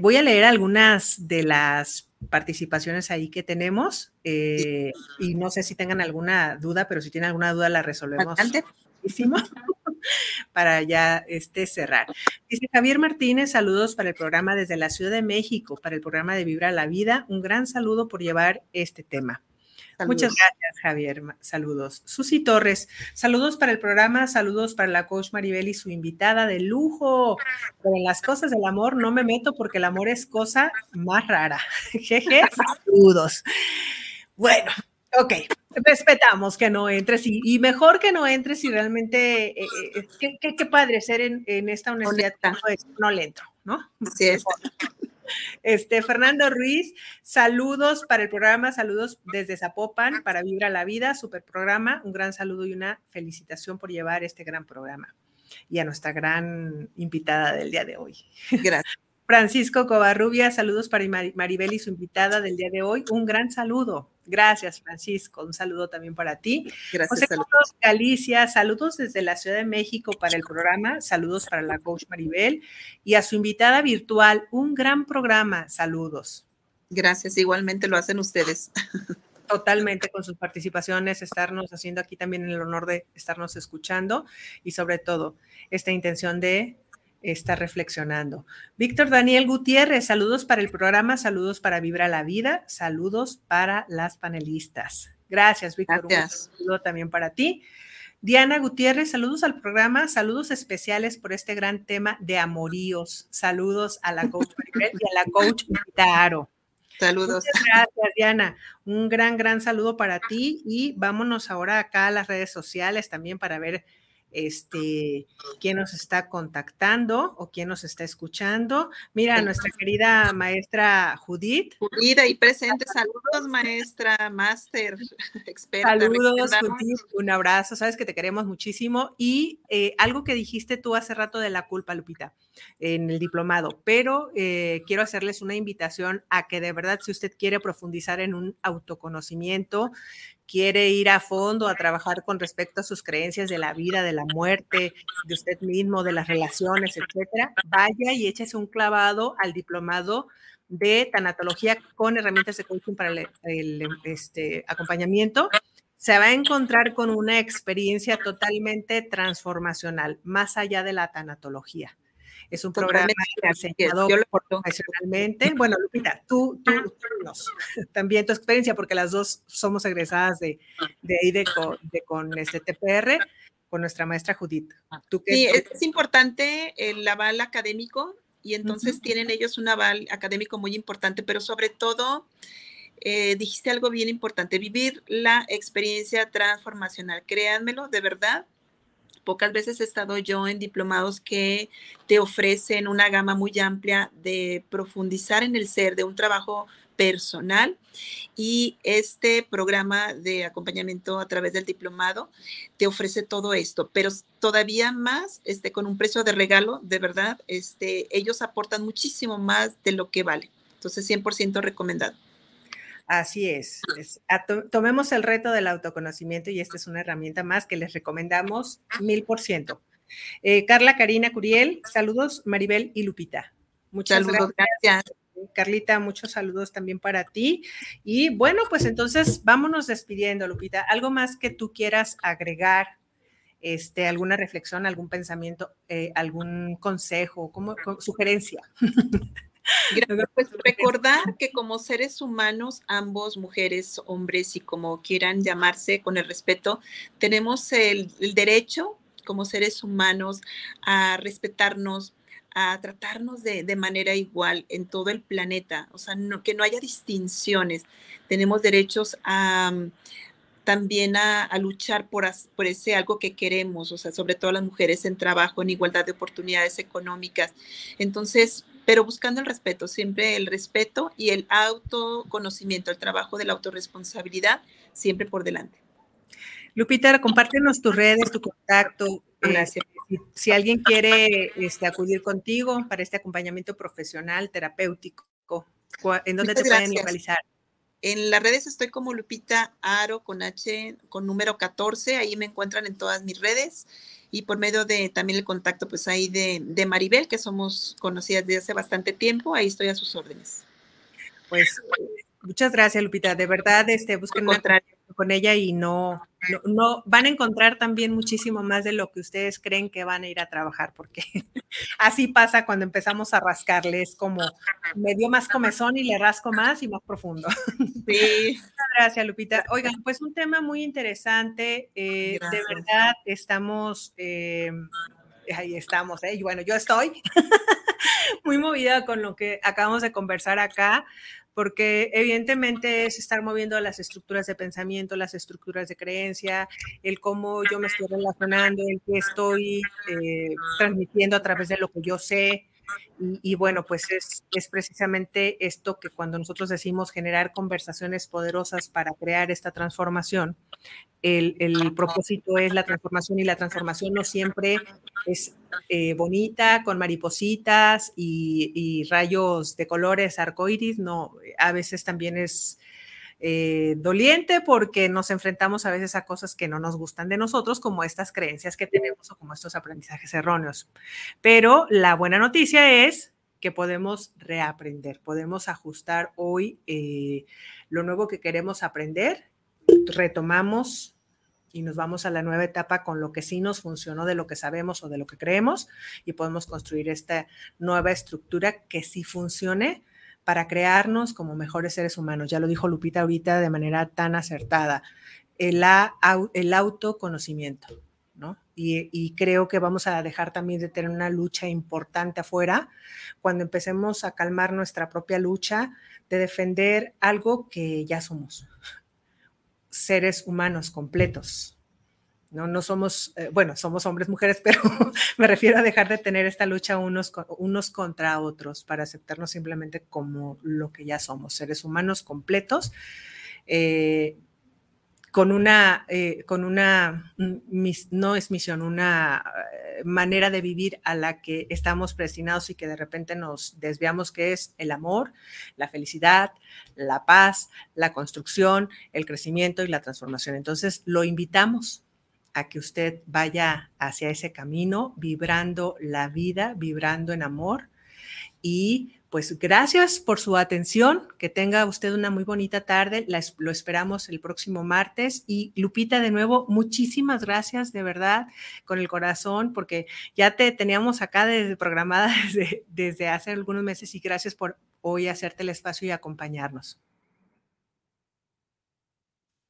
voy a leer algunas de las participaciones ahí que tenemos y no sé si tengan alguna duda, pero si tienen alguna duda la resolvemos (laughs) para ya este, cerrar. Dice Javier Martínez, saludos para el programa desde la Ciudad de México, para el programa de Vibra la Vida. Un gran saludo por llevar este tema. Muchas gracias, Javier. Saludos. Susi Torres, saludos para el programa, saludos para la coach Maribel y su invitada de lujo. Pero en las cosas del amor no me meto porque el amor es cosa más rara. (laughs) Jeje, saludos. Bueno, ok, respetamos que no entres y, mejor que no entres y realmente, eh, eh, qué, padre ser en, esta honestidad, no le entro, ¿no? Sí, es. Este, Fernando Ruiz, saludos para el programa, saludos desde Zapopan para Vibra la Vida, super programa, un gran saludo y una felicitación por llevar este gran programa y a nuestra gran invitada del día de hoy. Gracias. Francisco Covarrubia, saludos para Maribel y su invitada del día de hoy. Un gran saludo. Gracias, Francisco. Un saludo también para ti. Gracias. José Galicia, saludos desde la Ciudad de México para el programa. Saludos para la coach Maribel y a su invitada virtual. Un gran programa. Saludos. Gracias. Igualmente lo hacen ustedes. Totalmente con sus participaciones, estarnos haciendo aquí también el honor de estarnos escuchando y sobre todo esta intención de está reflexionando. Víctor Daniel Gutiérrez, saludos para el programa, saludos para Vibra la Vida, saludos para las panelistas. Gracias, Víctor. Un saludo también para ti. Diana Gutiérrez, saludos al programa, saludos especiales por este gran tema de amoríos. Saludos a la coach (laughs) y a la coach Taro. Saludos. gracias, Diana. Un gran, gran saludo para ti y vámonos ahora acá a las redes sociales también para ver este, quién nos está contactando o quién nos está escuchando. Mira, nuestra querida maestra Judith. Judith, ahí presente. Saludos, maestra, máster, (laughs) experta. Saludos, Judith. Un abrazo. Sabes que te queremos muchísimo. Y eh, algo que dijiste tú hace rato de la culpa, Lupita, en el diplomado, pero eh, quiero hacerles una invitación a que de verdad, si usted quiere profundizar en un autoconocimiento, quiere ir a fondo a trabajar con respecto a sus creencias de la vida, de la muerte, de usted mismo, de las relaciones, etcétera, vaya y échese un clavado al diplomado de tanatología con herramientas de coaching para el, este, acompañamiento. Se va a encontrar con una experiencia totalmente transformacional, más allá de la tanatología. Es un programa diseñado profesionalmente. Bueno, Lupita, tú, tú, nos, (laughs) también tu experiencia, porque las dos somos egresadas de, de ahí de, con, este TPR, con nuestra maestra Judith. sí, es importante el aval académico y entonces tienen ellos un aval académico muy importante, pero sobre todo, eh, dijiste algo bien importante, vivir la experiencia transformacional. Créanmelo, de verdad, pocas veces he estado yo en diplomados que te ofrecen una gama muy amplia de profundizar en el ser, de un trabajo personal y este programa de acompañamiento a través del diplomado te ofrece todo esto, pero todavía más este con un precio de regalo, de verdad, este ellos aportan muchísimo más de lo que vale. Entonces 100% recomendado. Así es. tomemos el reto del autoconocimiento y esta es una herramienta más que les recomendamos mil por ciento. Eh, Carla, Karina, Curiel, saludos, Maribel y Lupita. Muchas saludos, gracias. Carlita, muchos saludos también para ti. Y bueno, pues entonces vámonos despidiendo, Lupita. ¿Algo más que tú quieras agregar? Este, alguna reflexión, algún pensamiento, eh, algún consejo, como, sugerencia. (laughs) Pues recordar que como seres humanos, ambos, mujeres, hombres y como quieran llamarse con el respeto, tenemos el derecho como seres humanos a respetarnos, a tratarnos de, manera igual en todo el planeta, o sea, que no haya distinciones. Tenemos derechos a, mm, también a, luchar por, por, ese algo que queremos, o sea, sobre todo las mujeres en trabajo, en igualdad de oportunidades económicas. Entonces, pero buscando el respeto, siempre el respeto y el autoconocimiento, el trabajo de la autorresponsabilidad, siempre por delante. Lupita, compártenos tus redes, tu contacto. Gracias. Si, alguien quiere este, acudir contigo para este acompañamiento profesional, terapéutico, ¿en dónde te pueden localizar? En las redes estoy como Lupita Aro con H, con número 14, ahí me encuentran en todas mis redes y por medio de también el contacto pues ahí de, de Maribel, que somos conocidas desde hace bastante tiempo, ahí estoy a sus órdenes. Pues muchas gracias Lupita, de verdad este, busquen con ella y no, no, van a encontrar también muchísimo más de lo que ustedes creen que van a ir a trabajar, porque (laughs) así pasa cuando empezamos a rascarle, es como me dio más comezón y le rasco más y más profundo. (laughs) Sí. Gracias, Lupita. Oigan, pues un tema muy interesante, eh, de verdad estamos, eh, ahí estamos, ¿eh? bueno, yo estoy (laughs) muy movida con lo que acabamos de conversar acá, porque evidentemente es estar moviendo las estructuras de pensamiento, las estructuras de creencia, el cómo yo me estoy relacionando, el que estoy eh, transmitiendo a través de lo que yo sé, y, bueno, pues es, es, precisamente esto que cuando nosotros decimos generar conversaciones poderosas para crear esta transformación, el, el propósito es la transformación y la transformación no siempre es eh, bonita, con maripositas y, y, rayos de colores arcoíris, no, a veces también es eh, doliente porque nos enfrentamos a veces a cosas que no nos gustan de nosotros, como estas creencias que tenemos o como estos aprendizajes erróneos. Pero la buena noticia es que podemos reaprender, podemos ajustar hoy eh, lo nuevo que queremos aprender, retomamos y nos vamos a la nueva etapa con lo que sí nos funcionó de lo que sabemos o de lo que creemos y podemos construir esta nueva estructura que sí funcione para crearnos como mejores seres humanos. Ya lo dijo Lupita ahorita de manera tan acertada. El, autoconocimiento, ¿no? Y, y, creo que vamos a dejar también de tener una lucha importante afuera cuando empecemos a calmar nuestra propia lucha de defender algo que ya somos, seres humanos completos, no, no somos, eh, bueno, somos hombres, mujeres, (laughs) pero me refiero a dejar de tener esta lucha unos, unos contra otros para aceptarnos simplemente como lo que ya somos, seres humanos completos, eh, con una, eh, con una, no es misión, una manera de vivir a la que estamos destinados y que de repente nos desviamos, que es el amor, la felicidad, la paz, la construcción, el crecimiento y la transformación. Entonces, lo invitamos a que usted vaya hacia ese camino, vibrando la vida, vibrando en amor. Y pues gracias por su atención, que tenga usted una muy bonita tarde, lo esperamos el próximo martes. Y Lupita, de nuevo, muchísimas gracias, de verdad, con el corazón, porque ya te teníamos acá desde, programada (laughs) desde, desde hace algunos meses y gracias por hoy hacerte el espacio y acompañarnos.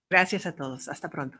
Gracias a todos. Hasta pronto.